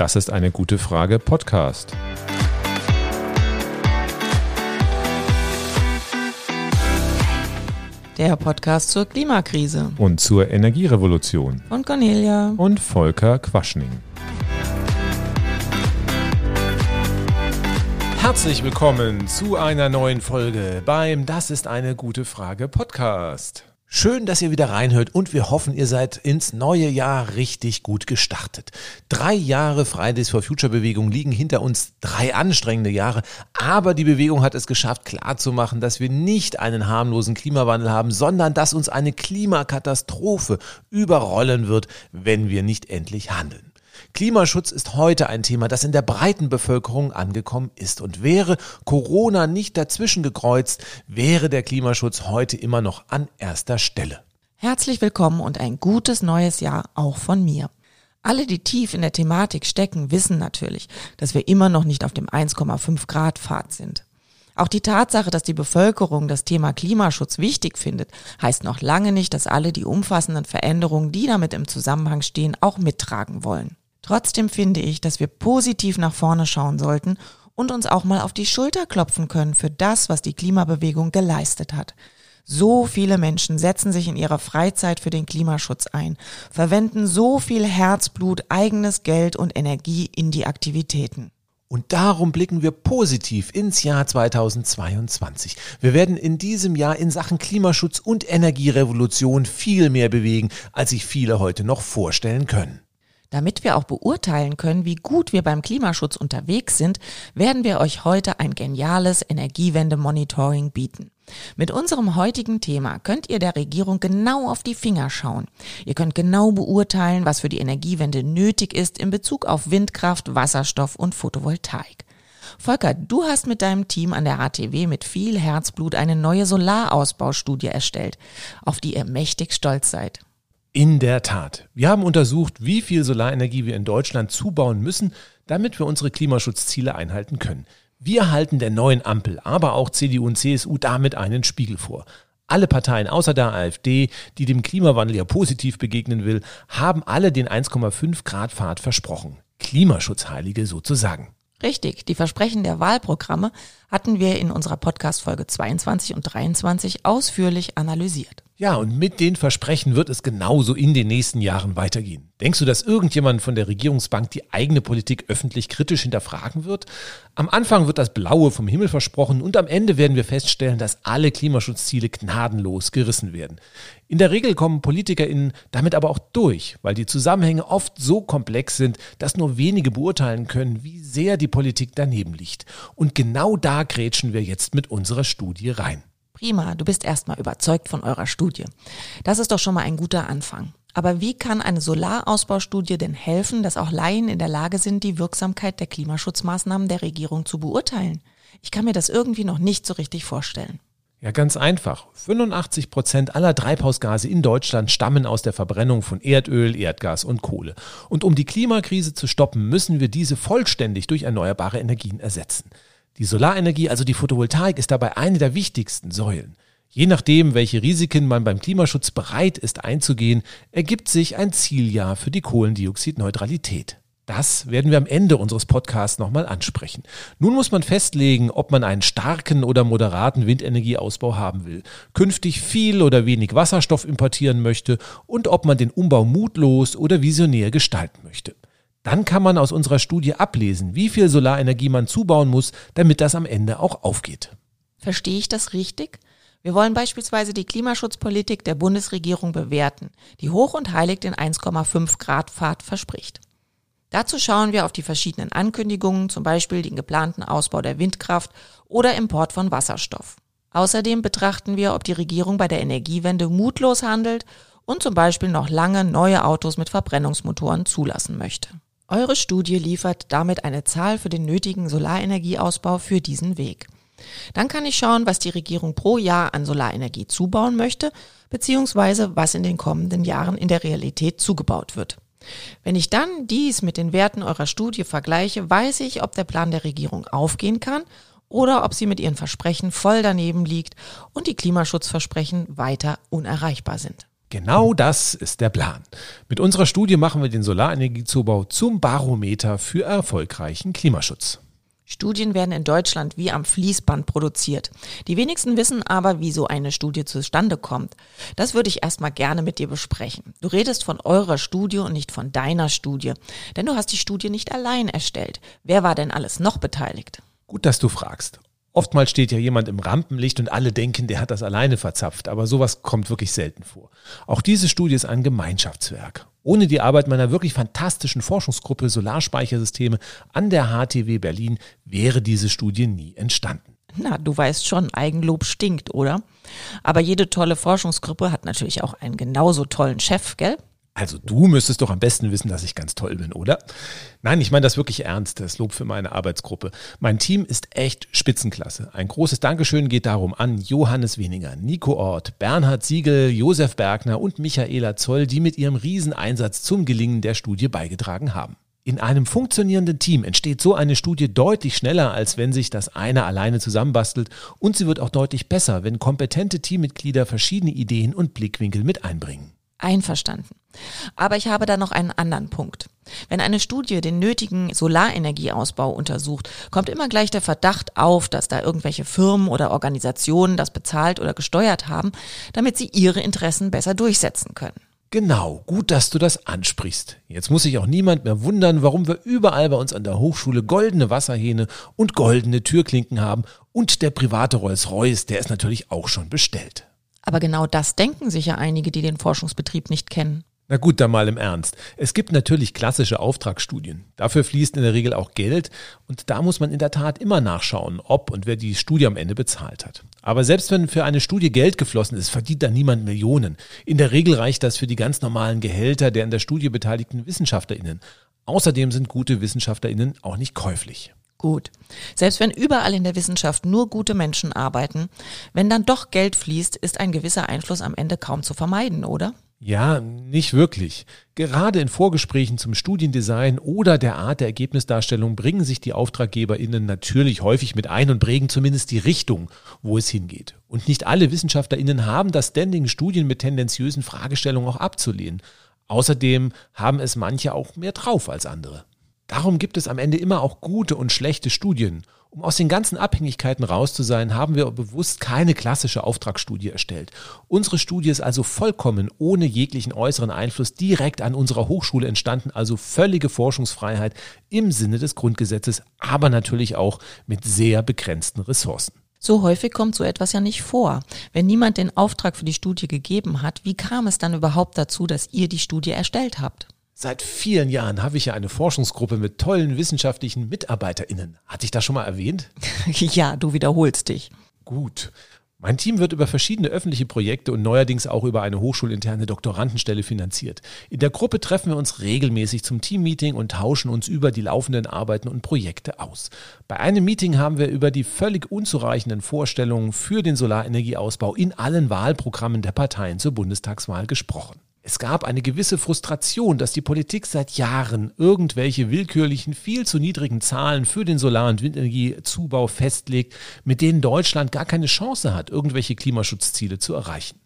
Das ist eine gute Frage Podcast. Der Podcast zur Klimakrise. Und zur Energierevolution. Von Cornelia. Und Volker Quaschning. Herzlich willkommen zu einer neuen Folge beim Das ist eine gute Frage Podcast. Schön, dass ihr wieder reinhört und wir hoffen, ihr seid ins neue Jahr richtig gut gestartet. Drei Jahre Fridays for Future Bewegung liegen hinter uns, drei anstrengende Jahre, aber die Bewegung hat es geschafft, klarzumachen, dass wir nicht einen harmlosen Klimawandel haben, sondern dass uns eine Klimakatastrophe überrollen wird, wenn wir nicht endlich handeln. Klimaschutz ist heute ein Thema, das in der breiten Bevölkerung angekommen ist. Und wäre Corona nicht dazwischen gekreuzt, wäre der Klimaschutz heute immer noch an erster Stelle. Herzlich willkommen und ein gutes neues Jahr auch von mir. Alle, die tief in der Thematik stecken, wissen natürlich, dass wir immer noch nicht auf dem 1,5 Grad Pfad sind. Auch die Tatsache, dass die Bevölkerung das Thema Klimaschutz wichtig findet, heißt noch lange nicht, dass alle die umfassenden Veränderungen, die damit im Zusammenhang stehen, auch mittragen wollen. Trotzdem finde ich, dass wir positiv nach vorne schauen sollten und uns auch mal auf die Schulter klopfen können für das, was die Klimabewegung geleistet hat. So viele Menschen setzen sich in ihrer Freizeit für den Klimaschutz ein, verwenden so viel Herzblut, eigenes Geld und Energie in die Aktivitäten. Und darum blicken wir positiv ins Jahr 2022. Wir werden in diesem Jahr in Sachen Klimaschutz und Energierevolution viel mehr bewegen, als sich viele heute noch vorstellen können. Damit wir auch beurteilen können, wie gut wir beim Klimaschutz unterwegs sind, werden wir euch heute ein geniales Energiewende-Monitoring bieten. Mit unserem heutigen Thema könnt ihr der Regierung genau auf die Finger schauen. Ihr könnt genau beurteilen, was für die Energiewende nötig ist in Bezug auf Windkraft, Wasserstoff und Photovoltaik. Volker, du hast mit deinem Team an der ATW mit viel Herzblut eine neue Solarausbaustudie erstellt, auf die ihr mächtig stolz seid. In der Tat. Wir haben untersucht, wie viel Solarenergie wir in Deutschland zubauen müssen, damit wir unsere Klimaschutzziele einhalten können. Wir halten der neuen Ampel, aber auch CDU und CSU damit einen Spiegel vor. Alle Parteien außer der AfD, die dem Klimawandel ja positiv begegnen will, haben alle den 1,5 Grad Pfad versprochen. Klimaschutzheilige sozusagen. Richtig, die Versprechen der Wahlprogramme hatten wir in unserer Podcast Folge 22 und 23 ausführlich analysiert. Ja, und mit den Versprechen wird es genauso in den nächsten Jahren weitergehen. Denkst du, dass irgendjemand von der Regierungsbank die eigene Politik öffentlich kritisch hinterfragen wird? Am Anfang wird das Blaue vom Himmel versprochen und am Ende werden wir feststellen, dass alle Klimaschutzziele gnadenlos gerissen werden. In der Regel kommen PolitikerInnen damit aber auch durch, weil die Zusammenhänge oft so komplex sind, dass nur wenige beurteilen können, wie sehr die Politik daneben liegt. Und genau da grätschen wir jetzt mit unserer Studie rein. Prima, du bist erstmal überzeugt von eurer Studie. Das ist doch schon mal ein guter Anfang. Aber wie kann eine Solarausbaustudie denn helfen, dass auch Laien in der Lage sind, die Wirksamkeit der Klimaschutzmaßnahmen der Regierung zu beurteilen? Ich kann mir das irgendwie noch nicht so richtig vorstellen. Ja, ganz einfach. 85 Prozent aller Treibhausgase in Deutschland stammen aus der Verbrennung von Erdöl, Erdgas und Kohle. Und um die Klimakrise zu stoppen, müssen wir diese vollständig durch erneuerbare Energien ersetzen. Die Solarenergie, also die Photovoltaik, ist dabei eine der wichtigsten Säulen. Je nachdem, welche Risiken man beim Klimaschutz bereit ist einzugehen, ergibt sich ein Zieljahr für die Kohlendioxidneutralität. Das werden wir am Ende unseres Podcasts nochmal ansprechen. Nun muss man festlegen, ob man einen starken oder moderaten Windenergieausbau haben will, künftig viel oder wenig Wasserstoff importieren möchte und ob man den Umbau mutlos oder visionär gestalten möchte. Dann kann man aus unserer Studie ablesen, wie viel Solarenergie man zubauen muss, damit das am Ende auch aufgeht. Verstehe ich das richtig? Wir wollen beispielsweise die Klimaschutzpolitik der Bundesregierung bewerten, die hoch und heilig den 1,5 Grad Pfad verspricht. Dazu schauen wir auf die verschiedenen Ankündigungen, zum Beispiel den geplanten Ausbau der Windkraft oder Import von Wasserstoff. Außerdem betrachten wir, ob die Regierung bei der Energiewende mutlos handelt und zum Beispiel noch lange neue Autos mit Verbrennungsmotoren zulassen möchte. Eure Studie liefert damit eine Zahl für den nötigen Solarenergieausbau für diesen Weg. Dann kann ich schauen, was die Regierung pro Jahr an Solarenergie zubauen möchte, beziehungsweise was in den kommenden Jahren in der Realität zugebaut wird. Wenn ich dann dies mit den Werten eurer Studie vergleiche, weiß ich, ob der Plan der Regierung aufgehen kann oder ob sie mit ihren Versprechen voll daneben liegt und die Klimaschutzversprechen weiter unerreichbar sind. Genau das ist der Plan. Mit unserer Studie machen wir den Solarenergiezubau zum Barometer für erfolgreichen Klimaschutz. Studien werden in Deutschland wie am Fließband produziert. Die wenigsten wissen aber, wie so eine Studie zustande kommt. Das würde ich erstmal gerne mit dir besprechen. Du redest von eurer Studie und nicht von deiner Studie. Denn du hast die Studie nicht allein erstellt. Wer war denn alles noch beteiligt? Gut, dass du fragst. Oftmals steht ja jemand im Rampenlicht und alle denken, der hat das alleine verzapft, aber sowas kommt wirklich selten vor. Auch diese Studie ist ein Gemeinschaftswerk. Ohne die Arbeit meiner wirklich fantastischen Forschungsgruppe Solarspeichersysteme an der HTW Berlin wäre diese Studie nie entstanden. Na, du weißt schon, Eigenlob stinkt, oder? Aber jede tolle Forschungsgruppe hat natürlich auch einen genauso tollen Chef, gell? Also du müsstest doch am besten wissen, dass ich ganz toll bin, oder? Nein, ich meine das wirklich ernst. Das Lob für meine Arbeitsgruppe. Mein Team ist echt Spitzenklasse. Ein großes Dankeschön geht darum an Johannes Weniger, Nico Ort, Bernhard Siegel, Josef Bergner und Michaela Zoll, die mit ihrem Rieseneinsatz zum Gelingen der Studie beigetragen haben. In einem funktionierenden Team entsteht so eine Studie deutlich schneller, als wenn sich das eine alleine zusammenbastelt und sie wird auch deutlich besser, wenn kompetente Teammitglieder verschiedene Ideen und Blickwinkel mit einbringen. Einverstanden. Aber ich habe da noch einen anderen Punkt. Wenn eine Studie den nötigen Solarenergieausbau untersucht, kommt immer gleich der Verdacht auf, dass da irgendwelche Firmen oder Organisationen das bezahlt oder gesteuert haben, damit sie ihre Interessen besser durchsetzen können. Genau, gut, dass du das ansprichst. Jetzt muss sich auch niemand mehr wundern, warum wir überall bei uns an der Hochschule goldene Wasserhähne und goldene Türklinken haben und der private Rolls-Royce, der ist natürlich auch schon bestellt. Aber genau das denken sicher einige, die den Forschungsbetrieb nicht kennen. Na gut, dann mal im Ernst. Es gibt natürlich klassische Auftragsstudien. Dafür fließt in der Regel auch Geld und da muss man in der Tat immer nachschauen, ob und wer die Studie am Ende bezahlt hat. Aber selbst wenn für eine Studie Geld geflossen ist, verdient da niemand Millionen. In der Regel reicht das für die ganz normalen Gehälter der in der Studie beteiligten Wissenschaftlerinnen. Außerdem sind gute Wissenschaftlerinnen auch nicht käuflich. Gut. Selbst wenn überall in der Wissenschaft nur gute Menschen arbeiten, wenn dann doch Geld fließt, ist ein gewisser Einfluss am Ende kaum zu vermeiden, oder? Ja, nicht wirklich. Gerade in Vorgesprächen zum Studiendesign oder der Art der Ergebnisdarstellung bringen sich die AuftraggeberInnen natürlich häufig mit ein und prägen zumindest die Richtung, wo es hingeht. Und nicht alle WissenschaftlerInnen haben das Standing, Studien mit tendenziösen Fragestellungen auch abzulehnen. Außerdem haben es manche auch mehr drauf als andere. Darum gibt es am Ende immer auch gute und schlechte Studien. Um aus den ganzen Abhängigkeiten raus zu sein, haben wir bewusst keine klassische Auftragsstudie erstellt. Unsere Studie ist also vollkommen ohne jeglichen äußeren Einfluss direkt an unserer Hochschule entstanden, also völlige Forschungsfreiheit im Sinne des Grundgesetzes, aber natürlich auch mit sehr begrenzten Ressourcen. So häufig kommt so etwas ja nicht vor. Wenn niemand den Auftrag für die Studie gegeben hat, wie kam es dann überhaupt dazu, dass ihr die Studie erstellt habt? Seit vielen Jahren habe ich ja eine Forschungsgruppe mit tollen wissenschaftlichen MitarbeiterInnen. Hatte ich das schon mal erwähnt? ja, du wiederholst dich. Gut. Mein Team wird über verschiedene öffentliche Projekte und neuerdings auch über eine hochschulinterne Doktorandenstelle finanziert. In der Gruppe treffen wir uns regelmäßig zum Teammeeting und tauschen uns über die laufenden Arbeiten und Projekte aus. Bei einem Meeting haben wir über die völlig unzureichenden Vorstellungen für den Solarenergieausbau in allen Wahlprogrammen der Parteien zur Bundestagswahl gesprochen. Es gab eine gewisse Frustration, dass die Politik seit Jahren irgendwelche willkürlichen, viel zu niedrigen Zahlen für den Solar- und Windenergiezubau festlegt, mit denen Deutschland gar keine Chance hat, irgendwelche Klimaschutzziele zu erreichen.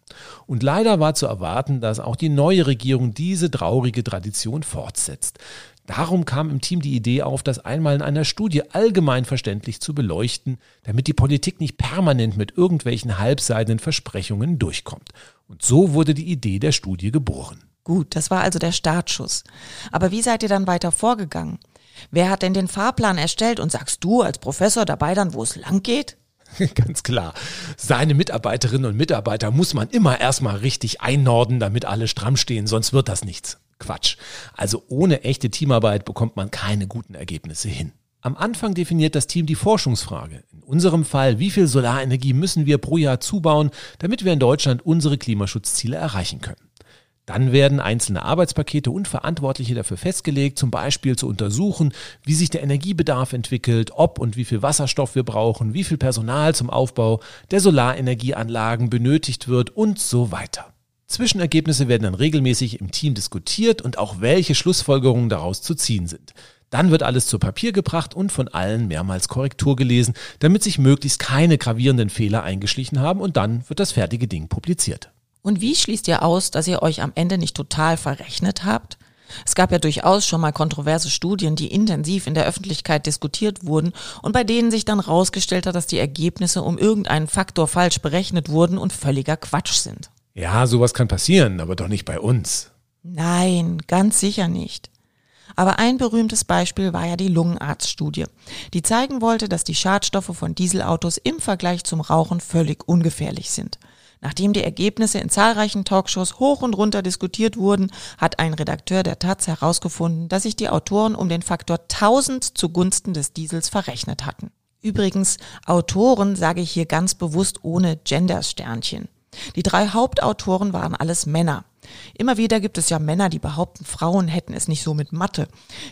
Und leider war zu erwarten, dass auch die neue Regierung diese traurige Tradition fortsetzt. Darum kam im Team die Idee auf, das einmal in einer Studie allgemein verständlich zu beleuchten, damit die Politik nicht permanent mit irgendwelchen halbseidenen Versprechungen durchkommt. Und so wurde die Idee der Studie geboren. Gut, das war also der Startschuss. Aber wie seid ihr dann weiter vorgegangen? Wer hat denn den Fahrplan erstellt und sagst du als Professor dabei dann, wo es lang geht? Ganz klar. Seine Mitarbeiterinnen und Mitarbeiter muss man immer erstmal richtig einnorden, damit alle stramm stehen, sonst wird das nichts. Quatsch. Also ohne echte Teamarbeit bekommt man keine guten Ergebnisse hin. Am Anfang definiert das Team die Forschungsfrage. In unserem Fall, wie viel Solarenergie müssen wir pro Jahr zubauen, damit wir in Deutschland unsere Klimaschutzziele erreichen können. Dann werden einzelne Arbeitspakete und Verantwortliche dafür festgelegt, zum Beispiel zu untersuchen, wie sich der Energiebedarf entwickelt, ob und wie viel Wasserstoff wir brauchen, wie viel Personal zum Aufbau der Solarenergieanlagen benötigt wird und so weiter. Zwischenergebnisse werden dann regelmäßig im Team diskutiert und auch welche Schlussfolgerungen daraus zu ziehen sind. Dann wird alles zu Papier gebracht und von allen mehrmals Korrektur gelesen, damit sich möglichst keine gravierenden Fehler eingeschlichen haben und dann wird das fertige Ding publiziert. Und wie schließt ihr aus, dass ihr euch am Ende nicht total verrechnet habt? Es gab ja durchaus schon mal kontroverse Studien, die intensiv in der Öffentlichkeit diskutiert wurden und bei denen sich dann rausgestellt hat, dass die Ergebnisse um irgendeinen Faktor falsch berechnet wurden und völliger Quatsch sind. Ja, sowas kann passieren, aber doch nicht bei uns. Nein, ganz sicher nicht. Aber ein berühmtes Beispiel war ja die Lungenarztstudie, die zeigen wollte, dass die Schadstoffe von Dieselautos im Vergleich zum Rauchen völlig ungefährlich sind. Nachdem die Ergebnisse in zahlreichen Talkshows hoch und runter diskutiert wurden, hat ein Redakteur der Taz herausgefunden, dass sich die Autoren um den Faktor 1000 zugunsten des Diesels verrechnet hatten. Übrigens, Autoren sage ich hier ganz bewusst ohne Gendersternchen. Die drei Hauptautoren waren alles Männer. Immer wieder gibt es ja Männer, die behaupten, Frauen hätten es nicht so mit Mathe.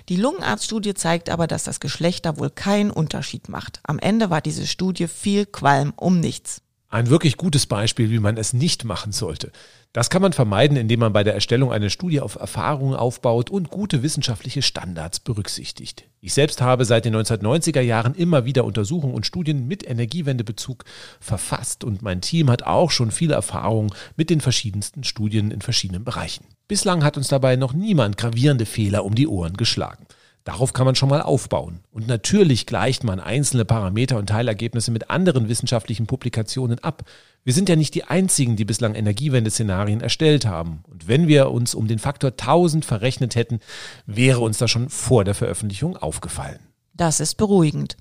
Die Lungenarztstudie zeigt aber, dass das Geschlecht da wohl keinen Unterschied macht. Am Ende war diese Studie viel Qualm um nichts. Ein wirklich gutes Beispiel, wie man es nicht machen sollte. Das kann man vermeiden, indem man bei der Erstellung einer Studie auf Erfahrungen aufbaut und gute wissenschaftliche Standards berücksichtigt. Ich selbst habe seit den 1990er Jahren immer wieder Untersuchungen und Studien mit Energiewendebezug verfasst und mein Team hat auch schon viele Erfahrungen mit den verschiedensten Studien in verschiedenen Bereichen. Bislang hat uns dabei noch niemand gravierende Fehler um die Ohren geschlagen. Darauf kann man schon mal aufbauen. Und natürlich gleicht man einzelne Parameter und Teilergebnisse mit anderen wissenschaftlichen Publikationen ab. Wir sind ja nicht die einzigen, die bislang Energiewende-Szenarien erstellt haben. Und wenn wir uns um den Faktor 1000 verrechnet hätten, wäre uns das schon vor der Veröffentlichung aufgefallen. Das ist beruhigend.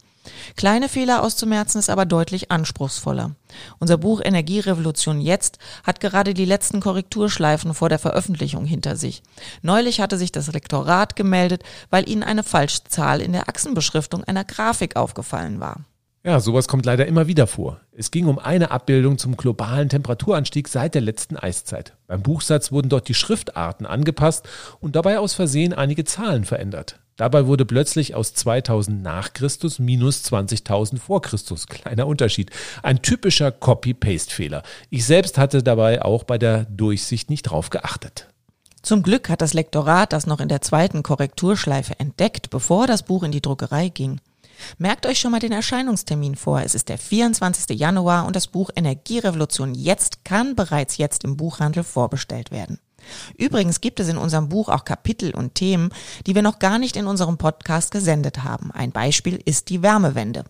Kleine Fehler auszumerzen ist aber deutlich anspruchsvoller. Unser Buch Energierevolution jetzt hat gerade die letzten Korrekturschleifen vor der Veröffentlichung hinter sich. Neulich hatte sich das Lektorat gemeldet, weil ihnen eine Falschzahl in der Achsenbeschriftung einer Grafik aufgefallen war. Ja, sowas kommt leider immer wieder vor. Es ging um eine Abbildung zum globalen Temperaturanstieg seit der letzten Eiszeit. Beim Buchsatz wurden dort die Schriftarten angepasst und dabei aus Versehen einige Zahlen verändert. Dabei wurde plötzlich aus 2000 nach Christus minus 20.000 vor Christus. Kleiner Unterschied. Ein typischer Copy-Paste-Fehler. Ich selbst hatte dabei auch bei der Durchsicht nicht drauf geachtet. Zum Glück hat das Lektorat das noch in der zweiten Korrekturschleife entdeckt, bevor das Buch in die Druckerei ging. Merkt euch schon mal den Erscheinungstermin vor. Es ist der 24. Januar und das Buch Energierevolution jetzt kann bereits jetzt im Buchhandel vorbestellt werden. Übrigens gibt es in unserem Buch auch Kapitel und Themen, die wir noch gar nicht in unserem Podcast gesendet haben. Ein Beispiel ist die Wärmewende.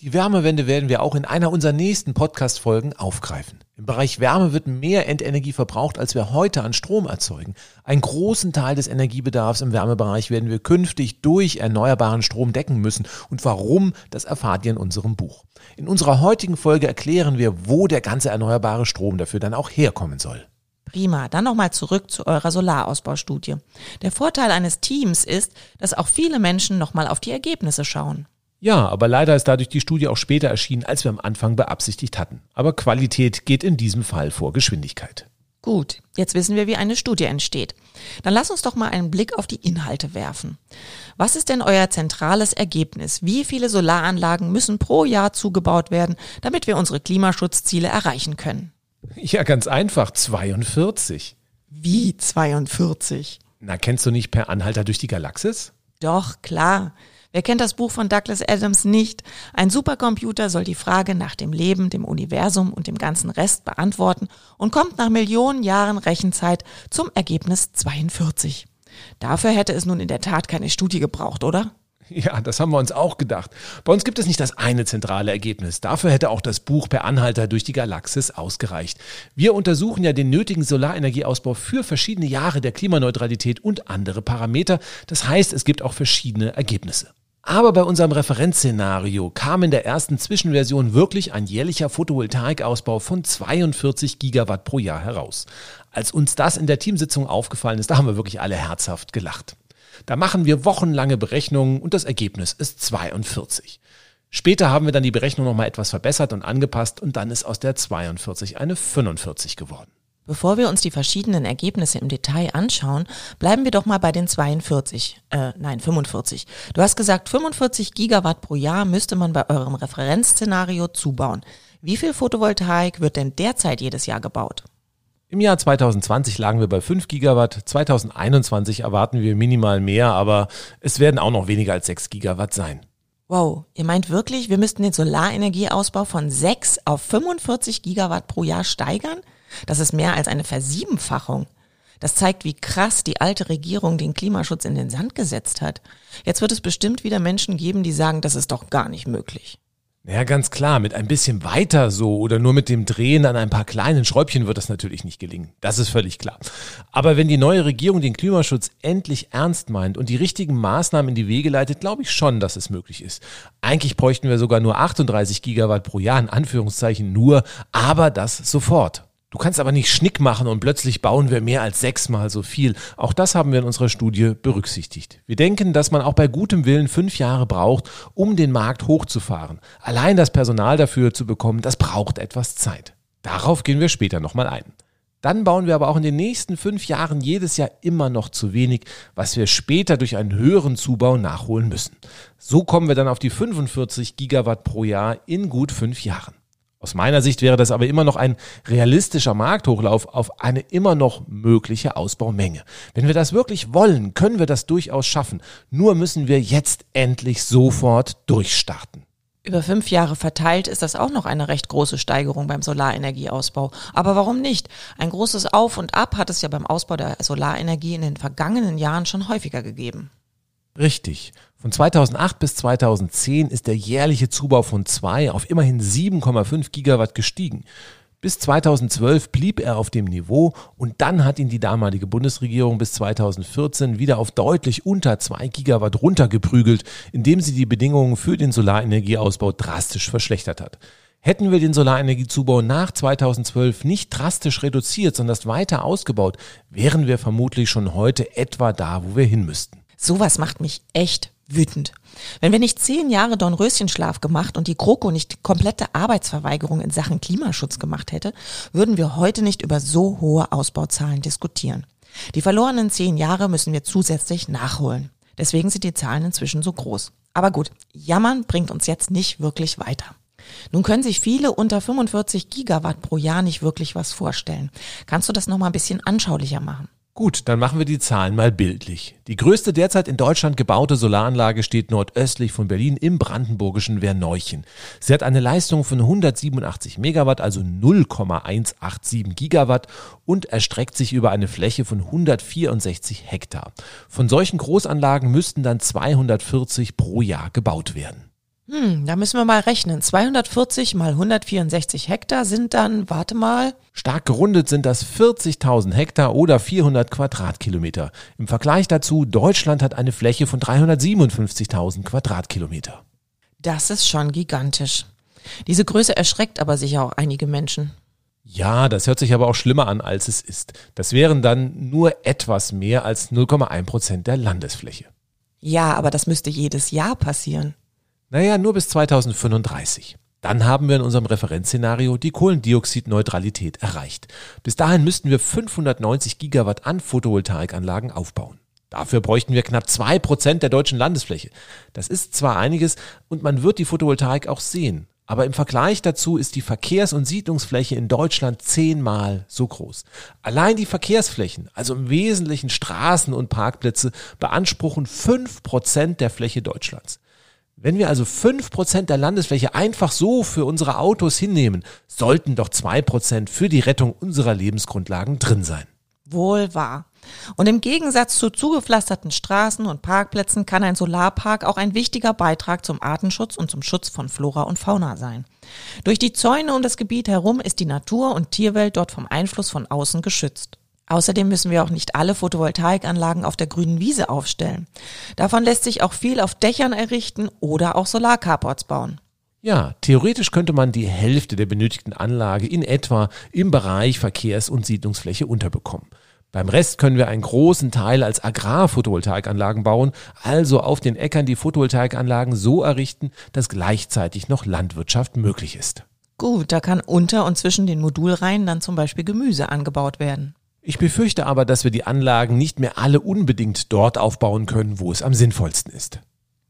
Die Wärmewende werden wir auch in einer unserer nächsten Podcast-Folgen aufgreifen. Im Bereich Wärme wird mehr Endenergie verbraucht, als wir heute an Strom erzeugen. Einen großen Teil des Energiebedarfs im Wärmebereich werden wir künftig durch erneuerbaren Strom decken müssen. Und warum, das erfahrt ihr in unserem Buch. In unserer heutigen Folge erklären wir, wo der ganze erneuerbare Strom dafür dann auch herkommen soll. Prima. Dann nochmal zurück zu eurer Solarausbaustudie. Der Vorteil eines Teams ist, dass auch viele Menschen nochmal auf die Ergebnisse schauen. Ja, aber leider ist dadurch die Studie auch später erschienen, als wir am Anfang beabsichtigt hatten. Aber Qualität geht in diesem Fall vor Geschwindigkeit. Gut, jetzt wissen wir, wie eine Studie entsteht. Dann lass uns doch mal einen Blick auf die Inhalte werfen. Was ist denn euer zentrales Ergebnis? Wie viele Solaranlagen müssen pro Jahr zugebaut werden, damit wir unsere Klimaschutzziele erreichen können? Ja, ganz einfach, 42. Wie 42? Na, kennst du nicht per Anhalter durch die Galaxis? Doch, klar. Wer kennt das Buch von Douglas Adams nicht? Ein Supercomputer soll die Frage nach dem Leben, dem Universum und dem ganzen Rest beantworten und kommt nach Millionen Jahren Rechenzeit zum Ergebnis 42. Dafür hätte es nun in der Tat keine Studie gebraucht, oder? Ja, das haben wir uns auch gedacht. Bei uns gibt es nicht das eine zentrale Ergebnis. Dafür hätte auch das Buch per Anhalter durch die Galaxis ausgereicht. Wir untersuchen ja den nötigen Solarenergieausbau für verschiedene Jahre der Klimaneutralität und andere Parameter. Das heißt, es gibt auch verschiedene Ergebnisse. Aber bei unserem Referenzszenario kam in der ersten Zwischenversion wirklich ein jährlicher Photovoltaikausbau von 42 Gigawatt pro Jahr heraus. Als uns das in der Teamsitzung aufgefallen ist, da haben wir wirklich alle herzhaft gelacht. Da machen wir wochenlange Berechnungen und das Ergebnis ist 42. Später haben wir dann die Berechnung nochmal etwas verbessert und angepasst und dann ist aus der 42 eine 45 geworden. Bevor wir uns die verschiedenen Ergebnisse im Detail anschauen, bleiben wir doch mal bei den 42, äh, nein, 45. Du hast gesagt, 45 Gigawatt pro Jahr müsste man bei eurem Referenzszenario zubauen. Wie viel Photovoltaik wird denn derzeit jedes Jahr gebaut? Im Jahr 2020 lagen wir bei 5 Gigawatt, 2021 erwarten wir minimal mehr, aber es werden auch noch weniger als 6 Gigawatt sein. Wow, ihr meint wirklich, wir müssten den Solarenergieausbau von 6 auf 45 Gigawatt pro Jahr steigern? Das ist mehr als eine Versiebenfachung. Das zeigt, wie krass die alte Regierung den Klimaschutz in den Sand gesetzt hat. Jetzt wird es bestimmt wieder Menschen geben, die sagen, das ist doch gar nicht möglich. Ja, ganz klar, mit ein bisschen weiter so oder nur mit dem Drehen an ein paar kleinen Schräubchen wird das natürlich nicht gelingen. Das ist völlig klar. Aber wenn die neue Regierung den Klimaschutz endlich ernst meint und die richtigen Maßnahmen in die Wege leitet, glaube ich schon, dass es möglich ist. Eigentlich bräuchten wir sogar nur 38 Gigawatt pro Jahr, in Anführungszeichen nur, aber das sofort. Du kannst aber nicht Schnick machen und plötzlich bauen wir mehr als sechsmal so viel. Auch das haben wir in unserer Studie berücksichtigt. Wir denken, dass man auch bei gutem Willen fünf Jahre braucht, um den Markt hochzufahren. Allein das Personal dafür zu bekommen, das braucht etwas Zeit. Darauf gehen wir später nochmal ein. Dann bauen wir aber auch in den nächsten fünf Jahren jedes Jahr immer noch zu wenig, was wir später durch einen höheren Zubau nachholen müssen. So kommen wir dann auf die 45 Gigawatt pro Jahr in gut fünf Jahren. Aus meiner Sicht wäre das aber immer noch ein realistischer Markthochlauf auf eine immer noch mögliche Ausbaumenge. Wenn wir das wirklich wollen, können wir das durchaus schaffen. Nur müssen wir jetzt endlich sofort durchstarten. Über fünf Jahre verteilt ist das auch noch eine recht große Steigerung beim Solarenergieausbau. Aber warum nicht? Ein großes Auf und Ab hat es ja beim Ausbau der Solarenergie in den vergangenen Jahren schon häufiger gegeben. Richtig. Von 2008 bis 2010 ist der jährliche Zubau von 2 auf immerhin 7,5 Gigawatt gestiegen. Bis 2012 blieb er auf dem Niveau und dann hat ihn die damalige Bundesregierung bis 2014 wieder auf deutlich unter 2 Gigawatt runtergeprügelt, indem sie die Bedingungen für den Solarenergieausbau drastisch verschlechtert hat. Hätten wir den Solarenergiezubau nach 2012 nicht drastisch reduziert, sondern weiter ausgebaut, wären wir vermutlich schon heute etwa da, wo wir hin müssten. Sowas macht mich echt wütend. Wenn wir nicht zehn Jahre Dornröschenschlaf gemacht und die GroKo nicht die komplette Arbeitsverweigerung in Sachen Klimaschutz gemacht hätte, würden wir heute nicht über so hohe Ausbauzahlen diskutieren. Die verlorenen zehn Jahre müssen wir zusätzlich nachholen. Deswegen sind die Zahlen inzwischen so groß. Aber gut, jammern bringt uns jetzt nicht wirklich weiter. Nun können sich viele unter 45 Gigawatt pro Jahr nicht wirklich was vorstellen. Kannst du das nochmal ein bisschen anschaulicher machen? Gut, dann machen wir die Zahlen mal bildlich. Die größte derzeit in Deutschland gebaute Solaranlage steht nordöstlich von Berlin im brandenburgischen Werneuchen. Sie hat eine Leistung von 187 Megawatt, also 0,187 Gigawatt und erstreckt sich über eine Fläche von 164 Hektar. Von solchen Großanlagen müssten dann 240 pro Jahr gebaut werden. Hm, da müssen wir mal rechnen. 240 mal 164 Hektar sind dann, warte mal. Stark gerundet sind das 40.000 Hektar oder 400 Quadratkilometer. Im Vergleich dazu, Deutschland hat eine Fläche von 357.000 Quadratkilometer. Das ist schon gigantisch. Diese Größe erschreckt aber sicher auch einige Menschen. Ja, das hört sich aber auch schlimmer an, als es ist. Das wären dann nur etwas mehr als 0,1 Prozent der Landesfläche. Ja, aber das müsste jedes Jahr passieren. Naja, nur bis 2035. Dann haben wir in unserem Referenzszenario die Kohlendioxidneutralität erreicht. Bis dahin müssten wir 590 Gigawatt an Photovoltaikanlagen aufbauen. Dafür bräuchten wir knapp zwei Prozent der deutschen Landesfläche. Das ist zwar einiges und man wird die Photovoltaik auch sehen, aber im Vergleich dazu ist die Verkehrs- und Siedlungsfläche in Deutschland zehnmal so groß. Allein die Verkehrsflächen, also im Wesentlichen Straßen und Parkplätze, beanspruchen fünf Prozent der Fläche Deutschlands. Wenn wir also fünf Prozent der Landesfläche einfach so für unsere Autos hinnehmen, sollten doch zwei Prozent für die Rettung unserer Lebensgrundlagen drin sein. Wohl wahr. Und im Gegensatz zu zugepflasterten Straßen und Parkplätzen kann ein Solarpark auch ein wichtiger Beitrag zum Artenschutz und zum Schutz von Flora und Fauna sein. Durch die Zäune um das Gebiet herum ist die Natur- und Tierwelt dort vom Einfluss von außen geschützt. Außerdem müssen wir auch nicht alle Photovoltaikanlagen auf der grünen Wiese aufstellen. Davon lässt sich auch viel auf Dächern errichten oder auch Solarcarports bauen. Ja, theoretisch könnte man die Hälfte der benötigten Anlage in etwa im Bereich Verkehrs- und Siedlungsfläche unterbekommen. Beim Rest können wir einen großen Teil als Agrarphotovoltaikanlagen bauen, also auf den Äckern die Photovoltaikanlagen so errichten, dass gleichzeitig noch Landwirtschaft möglich ist. Gut, da kann unter und zwischen den Modulreihen dann zum Beispiel Gemüse angebaut werden. Ich befürchte aber, dass wir die Anlagen nicht mehr alle unbedingt dort aufbauen können, wo es am sinnvollsten ist.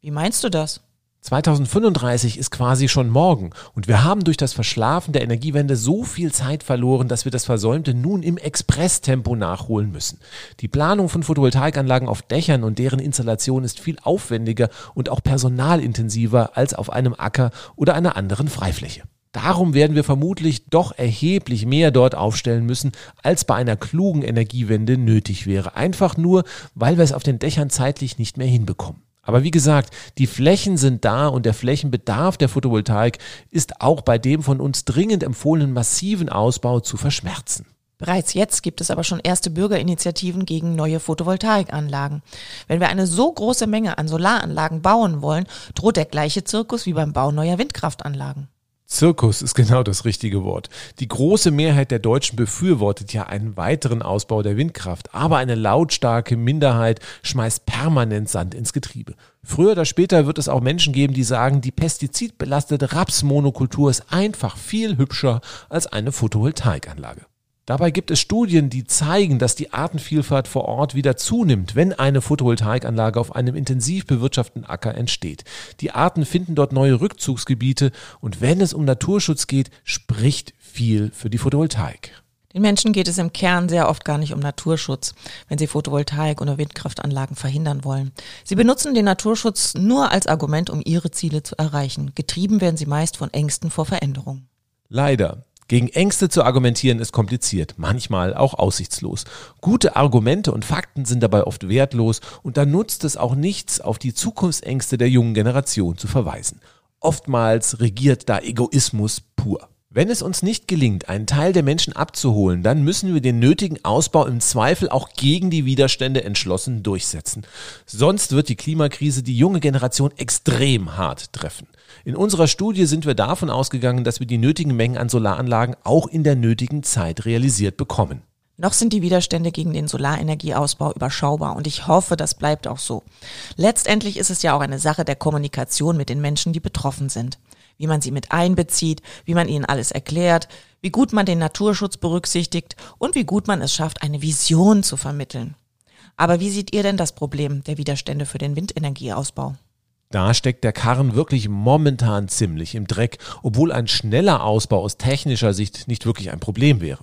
Wie meinst du das? 2035 ist quasi schon morgen und wir haben durch das Verschlafen der Energiewende so viel Zeit verloren, dass wir das Versäumte nun im Expresstempo nachholen müssen. Die Planung von Photovoltaikanlagen auf Dächern und deren Installation ist viel aufwendiger und auch personalintensiver als auf einem Acker oder einer anderen Freifläche. Darum werden wir vermutlich doch erheblich mehr dort aufstellen müssen, als bei einer klugen Energiewende nötig wäre. Einfach nur, weil wir es auf den Dächern zeitlich nicht mehr hinbekommen. Aber wie gesagt, die Flächen sind da und der Flächenbedarf der Photovoltaik ist auch bei dem von uns dringend empfohlenen massiven Ausbau zu verschmerzen. Bereits jetzt gibt es aber schon erste Bürgerinitiativen gegen neue Photovoltaikanlagen. Wenn wir eine so große Menge an Solaranlagen bauen wollen, droht der gleiche Zirkus wie beim Bau neuer Windkraftanlagen. Zirkus ist genau das richtige Wort. Die große Mehrheit der Deutschen befürwortet ja einen weiteren Ausbau der Windkraft, aber eine lautstarke Minderheit schmeißt permanent Sand ins Getriebe. Früher oder später wird es auch Menschen geben, die sagen, die pestizidbelastete Rapsmonokultur ist einfach viel hübscher als eine Photovoltaikanlage. Dabei gibt es Studien, die zeigen, dass die Artenvielfalt vor Ort wieder zunimmt, wenn eine Photovoltaikanlage auf einem intensiv bewirtschafteten Acker entsteht. Die Arten finden dort neue Rückzugsgebiete und wenn es um Naturschutz geht, spricht viel für die Photovoltaik. Den Menschen geht es im Kern sehr oft gar nicht um Naturschutz, wenn sie Photovoltaik oder Windkraftanlagen verhindern wollen. Sie benutzen den Naturschutz nur als Argument, um ihre Ziele zu erreichen. Getrieben werden sie meist von Ängsten vor Veränderung. Leider. Gegen Ängste zu argumentieren ist kompliziert, manchmal auch aussichtslos. Gute Argumente und Fakten sind dabei oft wertlos und da nutzt es auch nichts, auf die Zukunftsängste der jungen Generation zu verweisen. Oftmals regiert da Egoismus pur. Wenn es uns nicht gelingt, einen Teil der Menschen abzuholen, dann müssen wir den nötigen Ausbau im Zweifel auch gegen die Widerstände entschlossen durchsetzen. Sonst wird die Klimakrise die junge Generation extrem hart treffen. In unserer Studie sind wir davon ausgegangen, dass wir die nötigen Mengen an Solaranlagen auch in der nötigen Zeit realisiert bekommen. Noch sind die Widerstände gegen den Solarenergieausbau überschaubar und ich hoffe, das bleibt auch so. Letztendlich ist es ja auch eine Sache der Kommunikation mit den Menschen, die betroffen sind wie man sie mit einbezieht, wie man ihnen alles erklärt, wie gut man den Naturschutz berücksichtigt und wie gut man es schafft, eine Vision zu vermitteln. Aber wie seht ihr denn das Problem der Widerstände für den Windenergieausbau? Da steckt der Karren wirklich momentan ziemlich im Dreck, obwohl ein schneller Ausbau aus technischer Sicht nicht wirklich ein Problem wäre.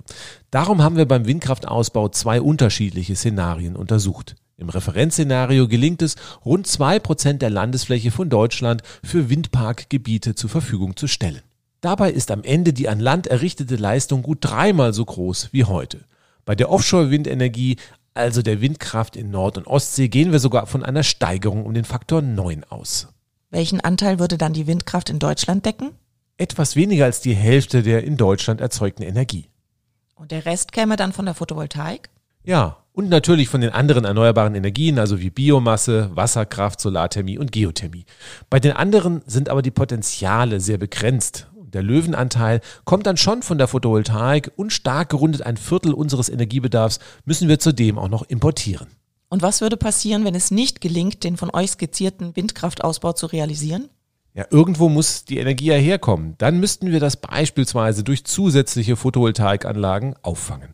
Darum haben wir beim Windkraftausbau zwei unterschiedliche Szenarien untersucht. Im Referenzszenario gelingt es, rund zwei Prozent der Landesfläche von Deutschland für Windparkgebiete zur Verfügung zu stellen. Dabei ist am Ende die an Land errichtete Leistung gut dreimal so groß wie heute. Bei der Offshore-Windenergie, also der Windkraft in Nord- und Ostsee, gehen wir sogar von einer Steigerung um den Faktor 9 aus. Welchen Anteil würde dann die Windkraft in Deutschland decken? Etwas weniger als die Hälfte der in Deutschland erzeugten Energie. Und der Rest käme dann von der Photovoltaik? Ja, und natürlich von den anderen erneuerbaren Energien, also wie Biomasse, Wasserkraft, Solarthermie und Geothermie. Bei den anderen sind aber die Potenziale sehr begrenzt. Der Löwenanteil kommt dann schon von der Photovoltaik und stark gerundet ein Viertel unseres Energiebedarfs müssen wir zudem auch noch importieren. Und was würde passieren, wenn es nicht gelingt, den von euch skizzierten Windkraftausbau zu realisieren? Ja, irgendwo muss die Energie ja herkommen. Dann müssten wir das beispielsweise durch zusätzliche Photovoltaikanlagen auffangen.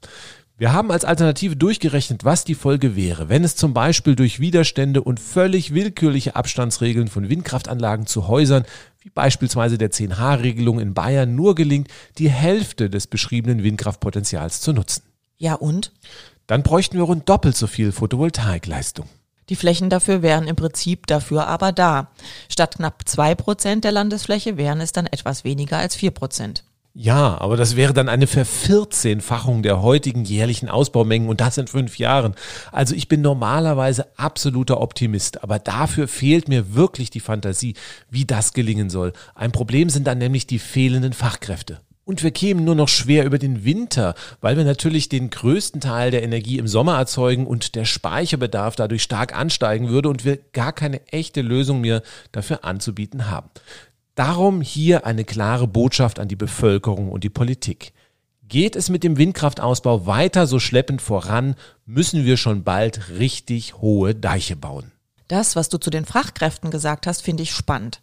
Wir haben als Alternative durchgerechnet, was die Folge wäre, wenn es zum Beispiel durch Widerstände und völlig willkürliche Abstandsregeln von Windkraftanlagen zu Häusern, wie beispielsweise der 10H-Regelung in Bayern, nur gelingt, die Hälfte des beschriebenen Windkraftpotenzials zu nutzen. Ja und? Dann bräuchten wir rund doppelt so viel Photovoltaikleistung. Die Flächen dafür wären im Prinzip dafür aber da. Statt knapp zwei Prozent der Landesfläche wären es dann etwas weniger als vier Prozent. Ja, aber das wäre dann eine Vervierzehnfachung der heutigen jährlichen Ausbaumengen und das in fünf Jahren. Also ich bin normalerweise absoluter Optimist, aber dafür fehlt mir wirklich die Fantasie, wie das gelingen soll. Ein Problem sind dann nämlich die fehlenden Fachkräfte. Und wir kämen nur noch schwer über den Winter, weil wir natürlich den größten Teil der Energie im Sommer erzeugen und der Speicherbedarf dadurch stark ansteigen würde und wir gar keine echte Lösung mehr dafür anzubieten haben. Darum hier eine klare Botschaft an die Bevölkerung und die Politik. Geht es mit dem Windkraftausbau weiter so schleppend voran, müssen wir schon bald richtig hohe Deiche bauen. Das, was du zu den Fachkräften gesagt hast, finde ich spannend.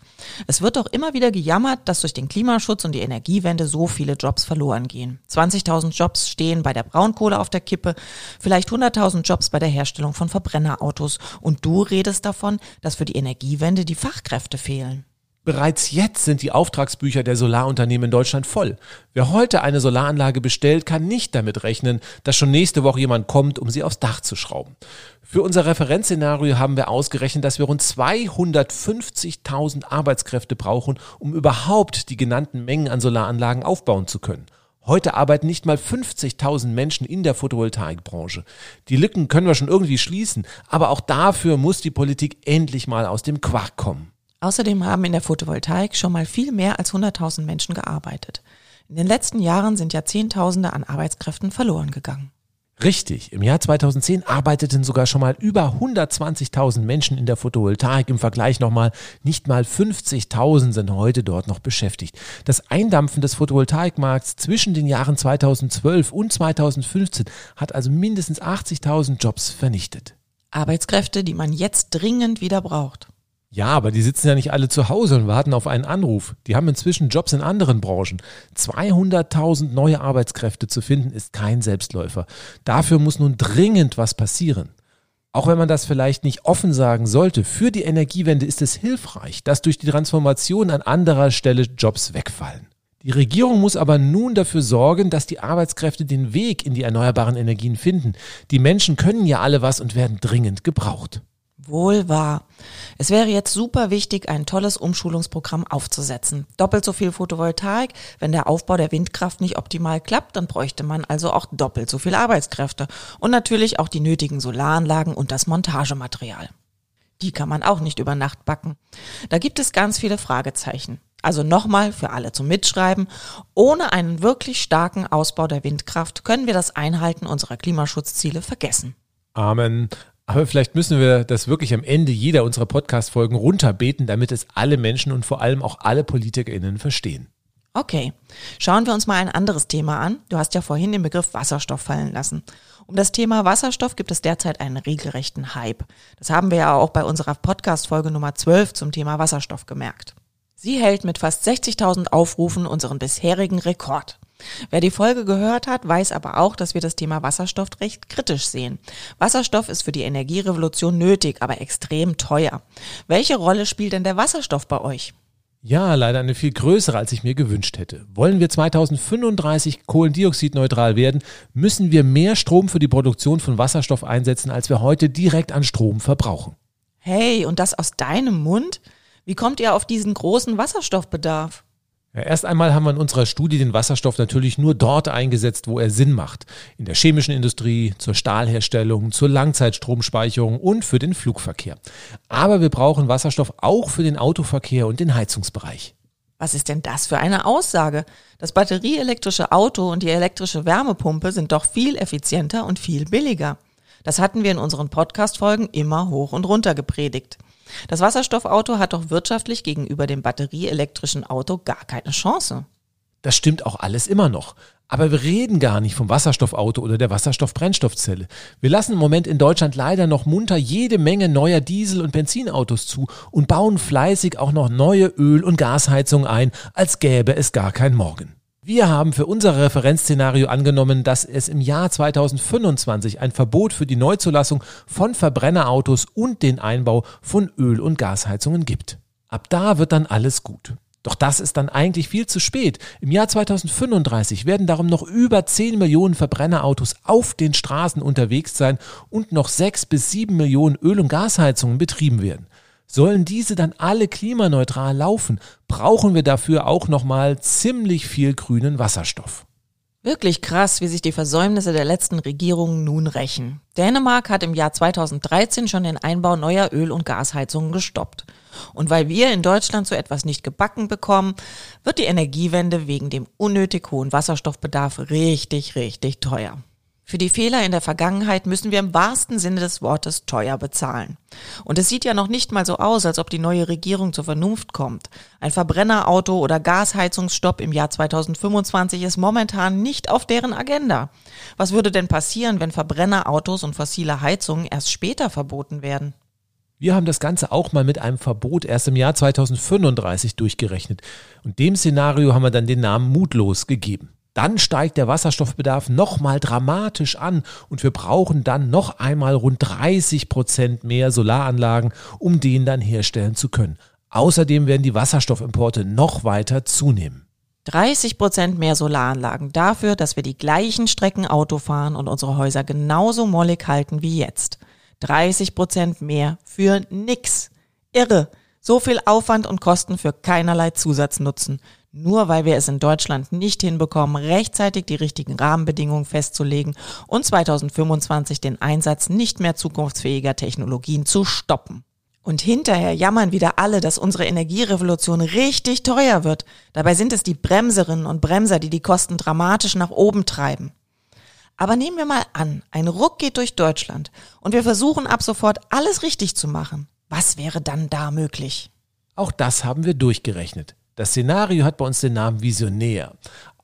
Es wird doch immer wieder gejammert, dass durch den Klimaschutz und die Energiewende so viele Jobs verloren gehen. 20.000 Jobs stehen bei der Braunkohle auf der Kippe, vielleicht 100.000 Jobs bei der Herstellung von Verbrennerautos. Und du redest davon, dass für die Energiewende die Fachkräfte fehlen. Bereits jetzt sind die Auftragsbücher der Solarunternehmen in Deutschland voll. Wer heute eine Solaranlage bestellt, kann nicht damit rechnen, dass schon nächste Woche jemand kommt, um sie aufs Dach zu schrauben. Für unser Referenzszenario haben wir ausgerechnet, dass wir rund 250.000 Arbeitskräfte brauchen, um überhaupt die genannten Mengen an Solaranlagen aufbauen zu können. Heute arbeiten nicht mal 50.000 Menschen in der Photovoltaikbranche. Die Lücken können wir schon irgendwie schließen, aber auch dafür muss die Politik endlich mal aus dem Quark kommen. Außerdem haben in der Photovoltaik schon mal viel mehr als 100.000 Menschen gearbeitet. In den letzten Jahren sind ja Zehntausende an Arbeitskräften verloren gegangen. Richtig, im Jahr 2010 arbeiteten sogar schon mal über 120.000 Menschen in der Photovoltaik. Im Vergleich nochmal, nicht mal 50.000 sind heute dort noch beschäftigt. Das Eindampfen des Photovoltaikmarkts zwischen den Jahren 2012 und 2015 hat also mindestens 80.000 Jobs vernichtet. Arbeitskräfte, die man jetzt dringend wieder braucht. Ja, aber die sitzen ja nicht alle zu Hause und warten auf einen Anruf. Die haben inzwischen Jobs in anderen Branchen. 200.000 neue Arbeitskräfte zu finden, ist kein Selbstläufer. Dafür muss nun dringend was passieren. Auch wenn man das vielleicht nicht offen sagen sollte, für die Energiewende ist es hilfreich, dass durch die Transformation an anderer Stelle Jobs wegfallen. Die Regierung muss aber nun dafür sorgen, dass die Arbeitskräfte den Weg in die erneuerbaren Energien finden. Die Menschen können ja alle was und werden dringend gebraucht. Wohl wahr. Es wäre jetzt super wichtig, ein tolles Umschulungsprogramm aufzusetzen. Doppelt so viel Photovoltaik. Wenn der Aufbau der Windkraft nicht optimal klappt, dann bräuchte man also auch doppelt so viel Arbeitskräfte. Und natürlich auch die nötigen Solaranlagen und das Montagematerial. Die kann man auch nicht über Nacht backen. Da gibt es ganz viele Fragezeichen. Also nochmal für alle zum Mitschreiben. Ohne einen wirklich starken Ausbau der Windkraft können wir das Einhalten unserer Klimaschutzziele vergessen. Amen. Aber vielleicht müssen wir das wirklich am Ende jeder unserer Podcast-Folgen runterbeten, damit es alle Menschen und vor allem auch alle PolitikerInnen verstehen. Okay, schauen wir uns mal ein anderes Thema an. Du hast ja vorhin den Begriff Wasserstoff fallen lassen. Um das Thema Wasserstoff gibt es derzeit einen regelrechten Hype. Das haben wir ja auch bei unserer Podcast-Folge Nummer 12 zum Thema Wasserstoff gemerkt. Sie hält mit fast 60.000 Aufrufen unseren bisherigen Rekord. Wer die Folge gehört hat, weiß aber auch, dass wir das Thema Wasserstoff recht kritisch sehen. Wasserstoff ist für die Energierevolution nötig, aber extrem teuer. Welche Rolle spielt denn der Wasserstoff bei euch? Ja, leider eine viel größere, als ich mir gewünscht hätte. Wollen wir 2035 kohlendioxidneutral werden, müssen wir mehr Strom für die Produktion von Wasserstoff einsetzen, als wir heute direkt an Strom verbrauchen. Hey, und das aus deinem Mund? Wie kommt ihr auf diesen großen Wasserstoffbedarf? Erst einmal haben wir in unserer Studie den Wasserstoff natürlich nur dort eingesetzt, wo er Sinn macht. In der chemischen Industrie, zur Stahlherstellung, zur Langzeitstromspeicherung und für den Flugverkehr. Aber wir brauchen Wasserstoff auch für den Autoverkehr und den Heizungsbereich. Was ist denn das für eine Aussage? Das batterieelektrische Auto und die elektrische Wärmepumpe sind doch viel effizienter und viel billiger. Das hatten wir in unseren Podcast-Folgen immer hoch und runter gepredigt. Das Wasserstoffauto hat doch wirtschaftlich gegenüber dem batterieelektrischen Auto gar keine Chance. Das stimmt auch alles immer noch. Aber wir reden gar nicht vom Wasserstoffauto oder der Wasserstoffbrennstoffzelle. Wir lassen im Moment in Deutschland leider noch munter jede Menge neuer Diesel- und Benzinautos zu und bauen fleißig auch noch neue Öl- und Gasheizungen ein, als gäbe es gar kein Morgen. Wir haben für unser Referenzszenario angenommen, dass es im Jahr 2025 ein Verbot für die Neuzulassung von Verbrennerautos und den Einbau von Öl- und Gasheizungen gibt. Ab da wird dann alles gut. Doch das ist dann eigentlich viel zu spät. Im Jahr 2035 werden darum noch über 10 Millionen Verbrennerautos auf den Straßen unterwegs sein und noch 6 bis 7 Millionen Öl- und Gasheizungen betrieben werden. Sollen diese dann alle klimaneutral laufen, brauchen wir dafür auch nochmal ziemlich viel grünen Wasserstoff. Wirklich krass, wie sich die Versäumnisse der letzten Regierungen nun rächen. Dänemark hat im Jahr 2013 schon den Einbau neuer Öl- und Gasheizungen gestoppt. Und weil wir in Deutschland so etwas nicht gebacken bekommen, wird die Energiewende wegen dem unnötig hohen Wasserstoffbedarf richtig, richtig teuer. Für die Fehler in der Vergangenheit müssen wir im wahrsten Sinne des Wortes teuer bezahlen. Und es sieht ja noch nicht mal so aus, als ob die neue Regierung zur Vernunft kommt. Ein Verbrennerauto oder Gasheizungsstopp im Jahr 2025 ist momentan nicht auf deren Agenda. Was würde denn passieren, wenn Verbrennerautos und fossile Heizungen erst später verboten werden? Wir haben das Ganze auch mal mit einem Verbot erst im Jahr 2035 durchgerechnet. Und dem Szenario haben wir dann den Namen mutlos gegeben. Dann steigt der Wasserstoffbedarf nochmal dramatisch an und wir brauchen dann noch einmal rund 30 Prozent mehr Solaranlagen, um den dann herstellen zu können. Außerdem werden die Wasserstoffimporte noch weiter zunehmen. 30 Prozent mehr Solaranlagen dafür, dass wir die gleichen Strecken Auto fahren und unsere Häuser genauso mollig halten wie jetzt. 30 Prozent mehr für nix. Irre. So viel Aufwand und Kosten für keinerlei Zusatznutzen. Nur weil wir es in Deutschland nicht hinbekommen, rechtzeitig die richtigen Rahmenbedingungen festzulegen und 2025 den Einsatz nicht mehr zukunftsfähiger Technologien zu stoppen. Und hinterher jammern wieder alle, dass unsere Energierevolution richtig teuer wird. Dabei sind es die Bremserinnen und Bremser, die die Kosten dramatisch nach oben treiben. Aber nehmen wir mal an, ein Ruck geht durch Deutschland und wir versuchen ab sofort alles richtig zu machen. Was wäre dann da möglich? Auch das haben wir durchgerechnet. Das Szenario hat bei uns den Namen Visionär.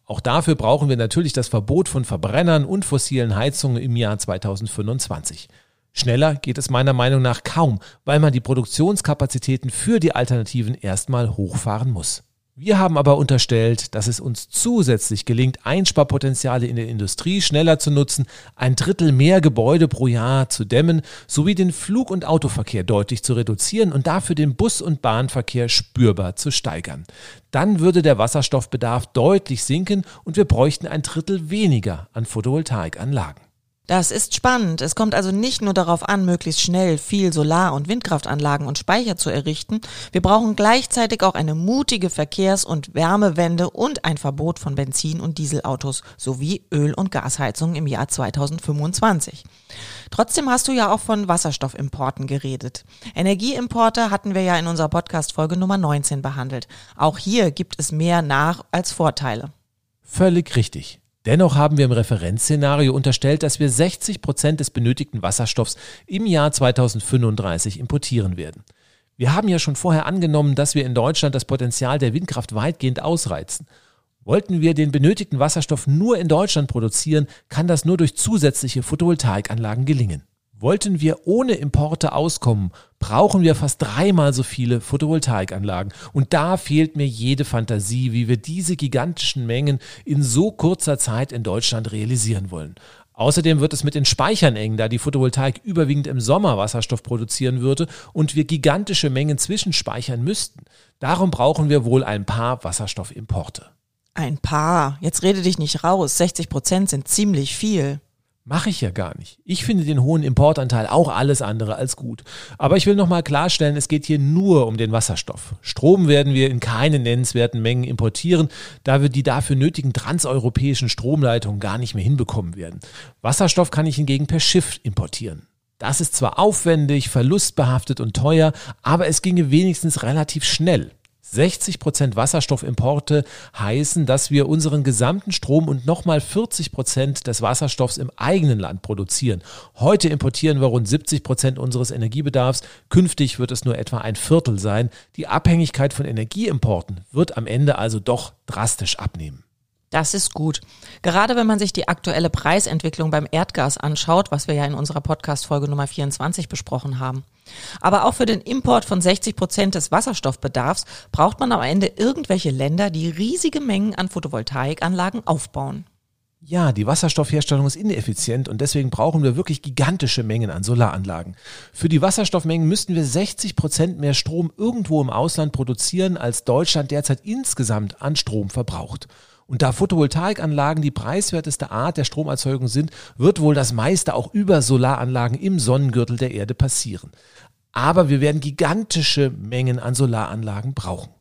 Auch dafür brauchen wir natürlich das Verbot von Verbrennern und fossilen Heizungen im Jahr 2025. Schneller geht es meiner Meinung nach kaum, weil man die Produktionskapazitäten für die Alternativen erstmal hochfahren muss. Wir haben aber unterstellt, dass es uns zusätzlich gelingt, Einsparpotenziale in der Industrie schneller zu nutzen, ein Drittel mehr Gebäude pro Jahr zu dämmen, sowie den Flug- und Autoverkehr deutlich zu reduzieren und dafür den Bus- und Bahnverkehr spürbar zu steigern. Dann würde der Wasserstoffbedarf deutlich sinken und wir bräuchten ein Drittel weniger an Photovoltaikanlagen. Das ist spannend. Es kommt also nicht nur darauf an, möglichst schnell viel Solar- und Windkraftanlagen und Speicher zu errichten. Wir brauchen gleichzeitig auch eine mutige Verkehrs- und Wärmewende und ein Verbot von Benzin- und Dieselautos sowie Öl- und Gasheizungen im Jahr 2025. Trotzdem hast du ja auch von Wasserstoffimporten geredet. Energieimporte hatten wir ja in unserer Podcast-Folge Nummer 19 behandelt. Auch hier gibt es mehr Nach- als Vorteile. Völlig richtig. Dennoch haben wir im Referenzszenario unterstellt, dass wir 60 Prozent des benötigten Wasserstoffs im Jahr 2035 importieren werden. Wir haben ja schon vorher angenommen, dass wir in Deutschland das Potenzial der Windkraft weitgehend ausreizen. Wollten wir den benötigten Wasserstoff nur in Deutschland produzieren, kann das nur durch zusätzliche Photovoltaikanlagen gelingen. Wollten wir ohne Importe auskommen, brauchen wir fast dreimal so viele Photovoltaikanlagen. Und da fehlt mir jede Fantasie, wie wir diese gigantischen Mengen in so kurzer Zeit in Deutschland realisieren wollen. Außerdem wird es mit den Speichern eng, da die Photovoltaik überwiegend im Sommer Wasserstoff produzieren würde und wir gigantische Mengen zwischenspeichern müssten. Darum brauchen wir wohl ein paar Wasserstoffimporte. Ein paar. Jetzt rede dich nicht raus. 60 Prozent sind ziemlich viel. Mache ich ja gar nicht. Ich finde den hohen Importanteil auch alles andere als gut. Aber ich will nochmal klarstellen, es geht hier nur um den Wasserstoff. Strom werden wir in keine nennenswerten Mengen importieren, da wir die dafür nötigen transeuropäischen Stromleitungen gar nicht mehr hinbekommen werden. Wasserstoff kann ich hingegen per Schiff importieren. Das ist zwar aufwendig, verlustbehaftet und teuer, aber es ginge wenigstens relativ schnell. 60 Prozent Wasserstoffimporte heißen, dass wir unseren gesamten Strom und nochmal 40 Prozent des Wasserstoffs im eigenen Land produzieren. Heute importieren wir rund 70 Prozent unseres Energiebedarfs. Künftig wird es nur etwa ein Viertel sein. Die Abhängigkeit von Energieimporten wird am Ende also doch drastisch abnehmen. Das ist gut. Gerade wenn man sich die aktuelle Preisentwicklung beim Erdgas anschaut, was wir ja in unserer Podcast-Folge Nummer 24 besprochen haben. Aber auch für den Import von 60 Prozent des Wasserstoffbedarfs braucht man am Ende irgendwelche Länder, die riesige Mengen an Photovoltaikanlagen aufbauen. Ja, die Wasserstoffherstellung ist ineffizient und deswegen brauchen wir wirklich gigantische Mengen an Solaranlagen. Für die Wasserstoffmengen müssten wir 60 Prozent mehr Strom irgendwo im Ausland produzieren, als Deutschland derzeit insgesamt an Strom verbraucht. Und da Photovoltaikanlagen die preiswerteste Art der Stromerzeugung sind, wird wohl das meiste auch über Solaranlagen im Sonnengürtel der Erde passieren. Aber wir werden gigantische Mengen an Solaranlagen brauchen.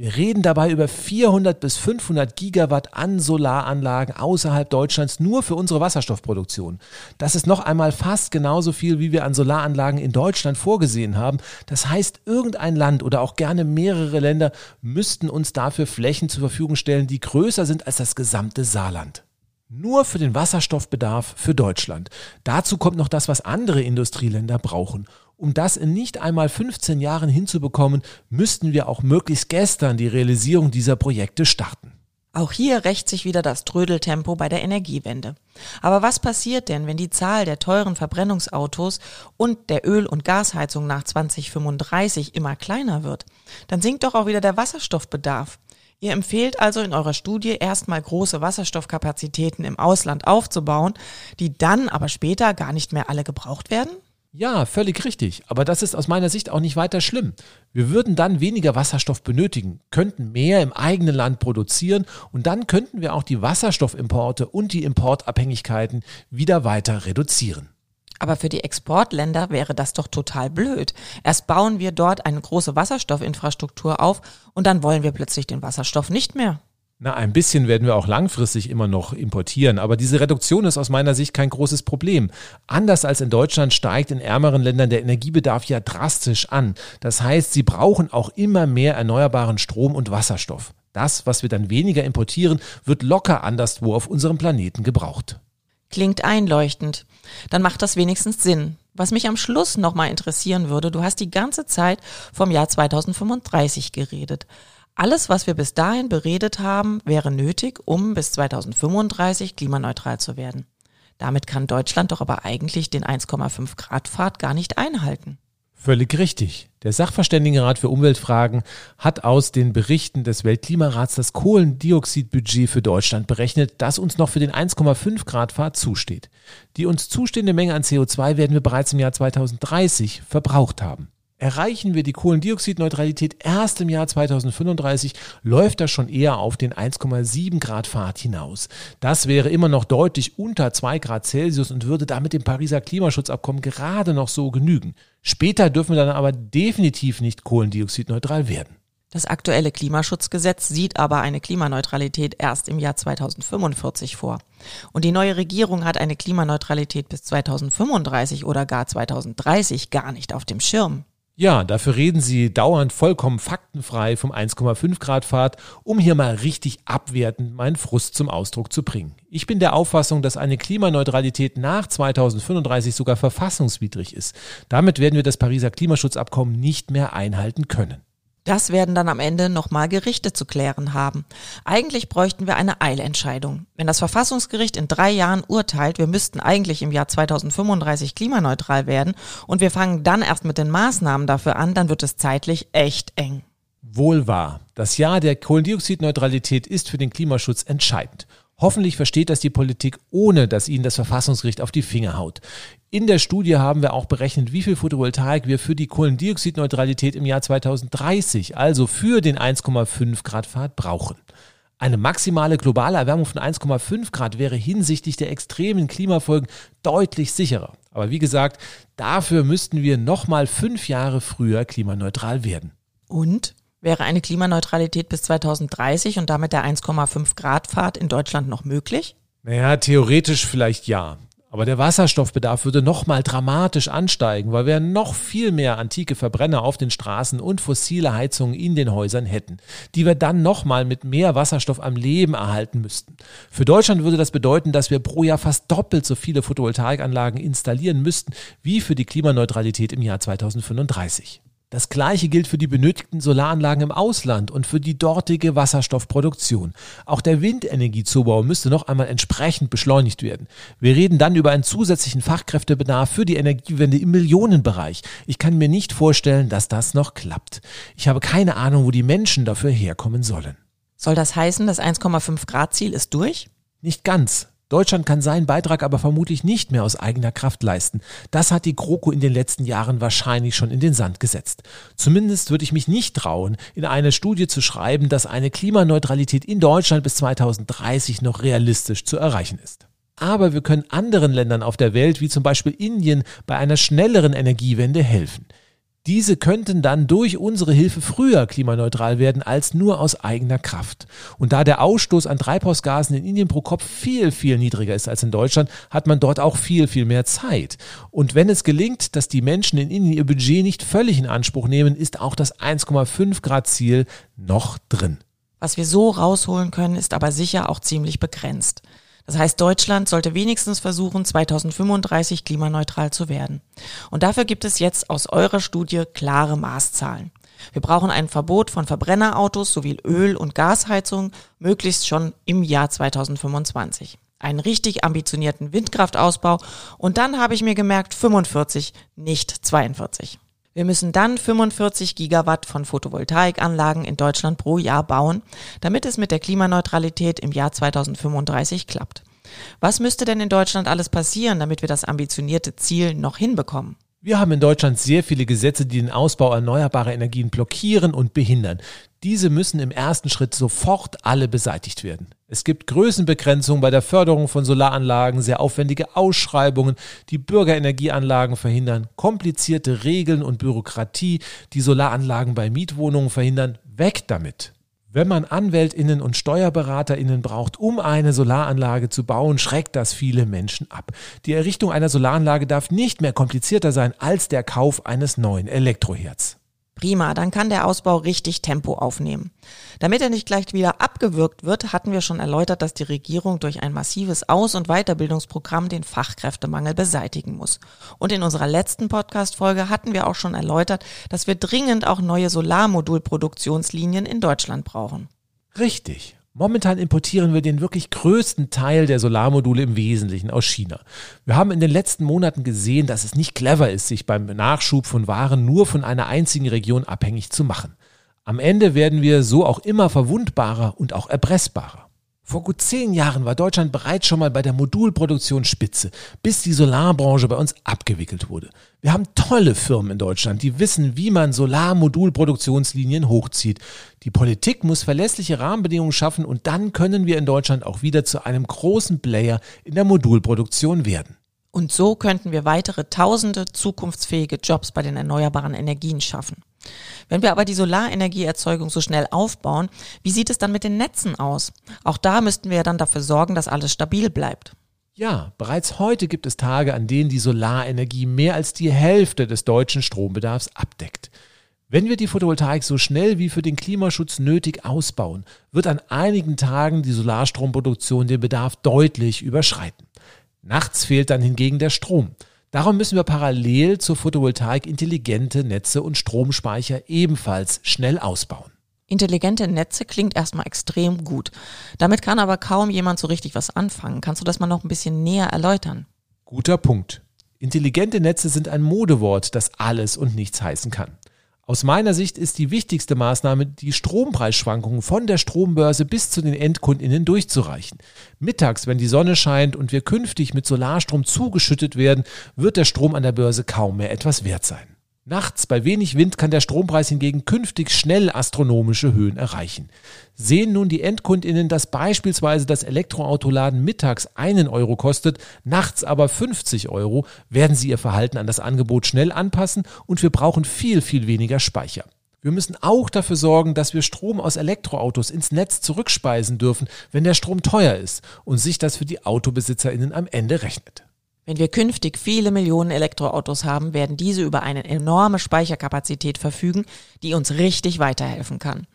Wir reden dabei über 400 bis 500 Gigawatt an Solaranlagen außerhalb Deutschlands nur für unsere Wasserstoffproduktion. Das ist noch einmal fast genauso viel, wie wir an Solaranlagen in Deutschland vorgesehen haben. Das heißt, irgendein Land oder auch gerne mehrere Länder müssten uns dafür Flächen zur Verfügung stellen, die größer sind als das gesamte Saarland. Nur für den Wasserstoffbedarf für Deutschland. Dazu kommt noch das, was andere Industrieländer brauchen. Um das in nicht einmal 15 Jahren hinzubekommen, müssten wir auch möglichst gestern die Realisierung dieser Projekte starten. Auch hier rächt sich wieder das Trödeltempo bei der Energiewende. Aber was passiert denn, wenn die Zahl der teuren Verbrennungsautos und der Öl- und Gasheizung nach 2035 immer kleiner wird? Dann sinkt doch auch wieder der Wasserstoffbedarf. Ihr empfehlt also in eurer Studie erstmal große Wasserstoffkapazitäten im Ausland aufzubauen, die dann aber später gar nicht mehr alle gebraucht werden? Ja, völlig richtig. Aber das ist aus meiner Sicht auch nicht weiter schlimm. Wir würden dann weniger Wasserstoff benötigen, könnten mehr im eigenen Land produzieren und dann könnten wir auch die Wasserstoffimporte und die Importabhängigkeiten wieder weiter reduzieren. Aber für die Exportländer wäre das doch total blöd. Erst bauen wir dort eine große Wasserstoffinfrastruktur auf und dann wollen wir plötzlich den Wasserstoff nicht mehr. Na, ein bisschen werden wir auch langfristig immer noch importieren, aber diese Reduktion ist aus meiner Sicht kein großes Problem. Anders als in Deutschland steigt in ärmeren Ländern der Energiebedarf ja drastisch an. Das heißt, sie brauchen auch immer mehr erneuerbaren Strom und Wasserstoff. Das, was wir dann weniger importieren, wird locker anderswo auf unserem Planeten gebraucht. Klingt einleuchtend. Dann macht das wenigstens Sinn. Was mich am Schluss nochmal interessieren würde, du hast die ganze Zeit vom Jahr 2035 geredet. Alles, was wir bis dahin beredet haben, wäre nötig, um bis 2035 klimaneutral zu werden. Damit kann Deutschland doch aber eigentlich den 1,5 Grad Pfad gar nicht einhalten. Völlig richtig. Der Sachverständigenrat für Umweltfragen hat aus den Berichten des Weltklimarats das Kohlendioxidbudget für Deutschland berechnet, das uns noch für den 1,5 Grad Pfad zusteht. Die uns zustehende Menge an CO2 werden wir bereits im Jahr 2030 verbraucht haben. Erreichen wir die Kohlendioxidneutralität erst im Jahr 2035, läuft das schon eher auf den 1,7 Grad Pfad hinaus. Das wäre immer noch deutlich unter 2 Grad Celsius und würde damit dem Pariser Klimaschutzabkommen gerade noch so genügen. Später dürfen wir dann aber definitiv nicht kohlendioxidneutral werden. Das aktuelle Klimaschutzgesetz sieht aber eine Klimaneutralität erst im Jahr 2045 vor. Und die neue Regierung hat eine Klimaneutralität bis 2035 oder gar 2030 gar nicht auf dem Schirm. Ja, dafür reden sie dauernd vollkommen faktenfrei vom 1,5 Grad Pfad, um hier mal richtig abwertend meinen Frust zum Ausdruck zu bringen. Ich bin der Auffassung, dass eine Klimaneutralität nach 2035 sogar verfassungswidrig ist. Damit werden wir das Pariser Klimaschutzabkommen nicht mehr einhalten können. Das werden dann am Ende nochmal Gerichte zu klären haben. Eigentlich bräuchten wir eine Eilentscheidung. Wenn das Verfassungsgericht in drei Jahren urteilt, wir müssten eigentlich im Jahr 2035 klimaneutral werden und wir fangen dann erst mit den Maßnahmen dafür an, dann wird es zeitlich echt eng. Wohl wahr. Das Jahr der Kohlendioxidneutralität ist für den Klimaschutz entscheidend. Hoffentlich versteht das die Politik, ohne dass ihnen das Verfassungsgericht auf die Finger haut. In der Studie haben wir auch berechnet, wie viel Photovoltaik wir für die Kohlendioxidneutralität im Jahr 2030, also für den 1,5 Grad Pfad brauchen. Eine maximale globale Erwärmung von 1,5 Grad wäre hinsichtlich der extremen Klimafolgen deutlich sicherer. Aber wie gesagt, dafür müssten wir nochmal fünf Jahre früher klimaneutral werden. Und? Wäre eine Klimaneutralität bis 2030 und damit der 1,5 Grad Pfad in Deutschland noch möglich? Naja, theoretisch vielleicht ja. Aber der Wasserstoffbedarf würde nochmal dramatisch ansteigen, weil wir noch viel mehr antike Verbrenner auf den Straßen und fossile Heizungen in den Häusern hätten, die wir dann nochmal mit mehr Wasserstoff am Leben erhalten müssten. Für Deutschland würde das bedeuten, dass wir pro Jahr fast doppelt so viele Photovoltaikanlagen installieren müssten wie für die Klimaneutralität im Jahr 2035. Das gleiche gilt für die benötigten Solaranlagen im Ausland und für die dortige Wasserstoffproduktion. Auch der Windenergiezubau müsste noch einmal entsprechend beschleunigt werden. Wir reden dann über einen zusätzlichen Fachkräftebedarf für die Energiewende im Millionenbereich. Ich kann mir nicht vorstellen, dass das noch klappt. Ich habe keine Ahnung, wo die Menschen dafür herkommen sollen. Soll das heißen, das 1,5 Grad Ziel ist durch? Nicht ganz. Deutschland kann seinen Beitrag aber vermutlich nicht mehr aus eigener Kraft leisten. Das hat die GroKo in den letzten Jahren wahrscheinlich schon in den Sand gesetzt. Zumindest würde ich mich nicht trauen, in eine Studie zu schreiben, dass eine Klimaneutralität in Deutschland bis 2030 noch realistisch zu erreichen ist. Aber wir können anderen Ländern auf der Welt, wie zum Beispiel Indien, bei einer schnelleren Energiewende helfen. Diese könnten dann durch unsere Hilfe früher klimaneutral werden als nur aus eigener Kraft. Und da der Ausstoß an Treibhausgasen in Indien pro Kopf viel, viel niedriger ist als in Deutschland, hat man dort auch viel, viel mehr Zeit. Und wenn es gelingt, dass die Menschen in Indien ihr Budget nicht völlig in Anspruch nehmen, ist auch das 1,5 Grad Ziel noch drin. Was wir so rausholen können, ist aber sicher auch ziemlich begrenzt. Das heißt, Deutschland sollte wenigstens versuchen, 2035 klimaneutral zu werden. Und dafür gibt es jetzt aus eurer Studie klare Maßzahlen. Wir brauchen ein Verbot von Verbrennerautos sowie Öl- und Gasheizung, möglichst schon im Jahr 2025. Einen richtig ambitionierten Windkraftausbau und dann habe ich mir gemerkt 45, nicht 42. Wir müssen dann 45 Gigawatt von Photovoltaikanlagen in Deutschland pro Jahr bauen, damit es mit der Klimaneutralität im Jahr 2035 klappt. Was müsste denn in Deutschland alles passieren, damit wir das ambitionierte Ziel noch hinbekommen? Wir haben in Deutschland sehr viele Gesetze, die den Ausbau erneuerbarer Energien blockieren und behindern. Diese müssen im ersten Schritt sofort alle beseitigt werden. Es gibt Größenbegrenzungen bei der Förderung von Solaranlagen, sehr aufwendige Ausschreibungen, die Bürgerenergieanlagen verhindern, komplizierte Regeln und Bürokratie, die Solaranlagen bei Mietwohnungen verhindern. Weg damit! Wenn man Anwältinnen und Steuerberaterinnen braucht, um eine Solaranlage zu bauen, schreckt das viele Menschen ab. Die Errichtung einer Solaranlage darf nicht mehr komplizierter sein als der Kauf eines neuen Elektroherz. Prima, dann kann der Ausbau richtig Tempo aufnehmen. Damit er nicht gleich wieder abgewürgt wird, hatten wir schon erläutert, dass die Regierung durch ein massives Aus- und Weiterbildungsprogramm den Fachkräftemangel beseitigen muss. Und in unserer letzten Podcast-Folge hatten wir auch schon erläutert, dass wir dringend auch neue Solarmodulproduktionslinien in Deutschland brauchen. Richtig. Momentan importieren wir den wirklich größten Teil der Solarmodule im Wesentlichen aus China. Wir haben in den letzten Monaten gesehen, dass es nicht clever ist, sich beim Nachschub von Waren nur von einer einzigen Region abhängig zu machen. Am Ende werden wir so auch immer verwundbarer und auch erpressbarer. Vor gut zehn Jahren war Deutschland bereits schon mal bei der Modulproduktion Spitze, bis die Solarbranche bei uns abgewickelt wurde. Wir haben tolle Firmen in Deutschland, die wissen, wie man Solarmodulproduktionslinien hochzieht. Die Politik muss verlässliche Rahmenbedingungen schaffen und dann können wir in Deutschland auch wieder zu einem großen Player in der Modulproduktion werden. Und so könnten wir weitere tausende zukunftsfähige Jobs bei den erneuerbaren Energien schaffen. Wenn wir aber die Solarenergieerzeugung so schnell aufbauen, wie sieht es dann mit den Netzen aus? Auch da müssten wir ja dann dafür sorgen, dass alles stabil bleibt. Ja, bereits heute gibt es Tage, an denen die Solarenergie mehr als die Hälfte des deutschen Strombedarfs abdeckt. Wenn wir die Photovoltaik so schnell wie für den Klimaschutz nötig ausbauen, wird an einigen Tagen die Solarstromproduktion den Bedarf deutlich überschreiten. Nachts fehlt dann hingegen der Strom. Darum müssen wir parallel zur Photovoltaik intelligente Netze und Stromspeicher ebenfalls schnell ausbauen. Intelligente Netze klingt erstmal extrem gut. Damit kann aber kaum jemand so richtig was anfangen. Kannst du das mal noch ein bisschen näher erläutern? Guter Punkt. Intelligente Netze sind ein Modewort, das alles und nichts heißen kann. Aus meiner Sicht ist die wichtigste Maßnahme, die Strompreisschwankungen von der Strombörse bis zu den Endkundinnen durchzureichen. Mittags, wenn die Sonne scheint und wir künftig mit Solarstrom zugeschüttet werden, wird der Strom an der Börse kaum mehr etwas wert sein. Nachts bei wenig Wind kann der Strompreis hingegen künftig schnell astronomische Höhen erreichen. Sehen nun die Endkundinnen, dass beispielsweise das Elektroautoladen mittags einen Euro kostet, nachts aber 50 Euro, werden sie ihr Verhalten an das Angebot schnell anpassen und wir brauchen viel, viel weniger Speicher. Wir müssen auch dafür sorgen, dass wir Strom aus Elektroautos ins Netz zurückspeisen dürfen, wenn der Strom teuer ist und sich das für die Autobesitzerinnen am Ende rechnet. Wenn wir künftig viele Millionen Elektroautos haben, werden diese über eine enorme Speicherkapazität verfügen, die uns richtig weiterhelfen kann.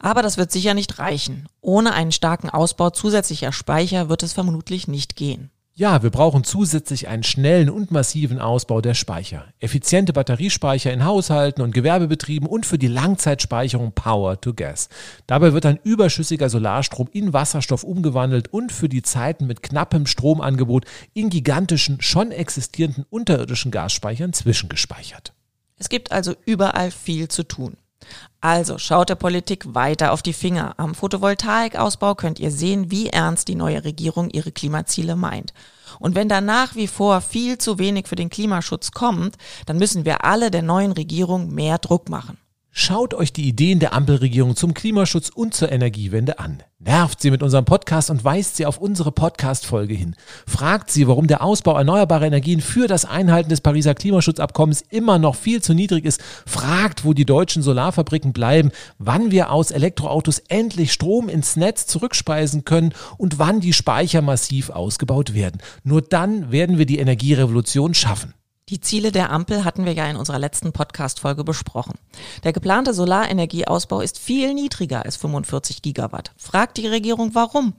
Aber das wird sicher nicht reichen. Ohne einen starken Ausbau zusätzlicher Speicher wird es vermutlich nicht gehen. Ja, wir brauchen zusätzlich einen schnellen und massiven Ausbau der Speicher. Effiziente Batteriespeicher in Haushalten und Gewerbebetrieben und für die Langzeitspeicherung Power to Gas. Dabei wird ein überschüssiger Solarstrom in Wasserstoff umgewandelt und für die Zeiten mit knappem Stromangebot in gigantischen, schon existierenden unterirdischen Gasspeichern zwischengespeichert. Es gibt also überall viel zu tun. Also schaut der Politik weiter auf die Finger. Am Photovoltaikausbau könnt ihr sehen, wie ernst die neue Regierung ihre Klimaziele meint. Und wenn da nach wie vor viel zu wenig für den Klimaschutz kommt, dann müssen wir alle der neuen Regierung mehr Druck machen. Schaut euch die Ideen der Ampelregierung zum Klimaschutz und zur Energiewende an. Nervt sie mit unserem Podcast und weist sie auf unsere Podcast-Folge hin. Fragt sie, warum der Ausbau erneuerbarer Energien für das Einhalten des Pariser Klimaschutzabkommens immer noch viel zu niedrig ist. Fragt, wo die deutschen Solarfabriken bleiben, wann wir aus Elektroautos endlich Strom ins Netz zurückspeisen können und wann die Speicher massiv ausgebaut werden. Nur dann werden wir die Energierevolution schaffen. Die Ziele der Ampel hatten wir ja in unserer letzten Podcast-Folge besprochen. Der geplante Solarenergieausbau ist viel niedriger als 45 Gigawatt. Fragt die Regierung warum?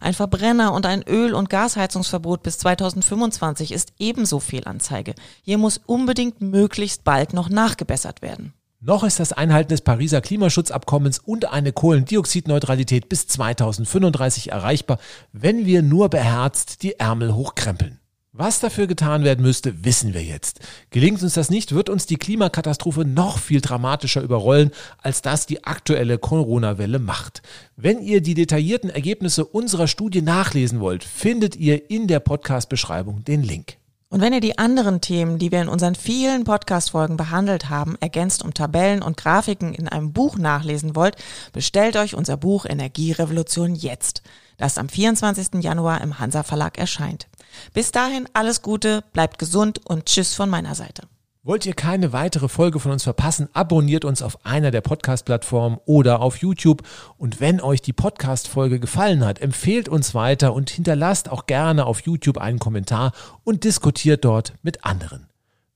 Ein Verbrenner und ein Öl- und Gasheizungsverbot bis 2025 ist ebenso Fehlanzeige. Hier muss unbedingt möglichst bald noch nachgebessert werden. Noch ist das Einhalten des Pariser Klimaschutzabkommens und eine Kohlendioxidneutralität bis 2035 erreichbar, wenn wir nur beherzt die Ärmel hochkrempeln. Was dafür getan werden müsste, wissen wir jetzt. Gelingt uns das nicht, wird uns die Klimakatastrophe noch viel dramatischer überrollen, als das die aktuelle Corona-Welle macht. Wenn ihr die detaillierten Ergebnisse unserer Studie nachlesen wollt, findet ihr in der Podcast-Beschreibung den Link. Und wenn ihr die anderen Themen, die wir in unseren vielen Podcast-Folgen behandelt haben, ergänzt um Tabellen und Grafiken in einem Buch nachlesen wollt, bestellt euch unser Buch Energierevolution jetzt, das am 24. Januar im Hansa Verlag erscheint. Bis dahin alles Gute, bleibt gesund und tschüss von meiner Seite. Wollt ihr keine weitere Folge von uns verpassen, abonniert uns auf einer der Podcast-Plattformen oder auf YouTube. Und wenn euch die Podcast-Folge gefallen hat, empfehlt uns weiter und hinterlasst auch gerne auf YouTube einen Kommentar und diskutiert dort mit anderen.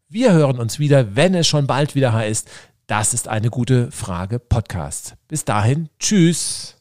Wir hören uns wieder, wenn es schon bald wieder heißt, das ist eine gute Frage Podcast. Bis dahin, tschüss.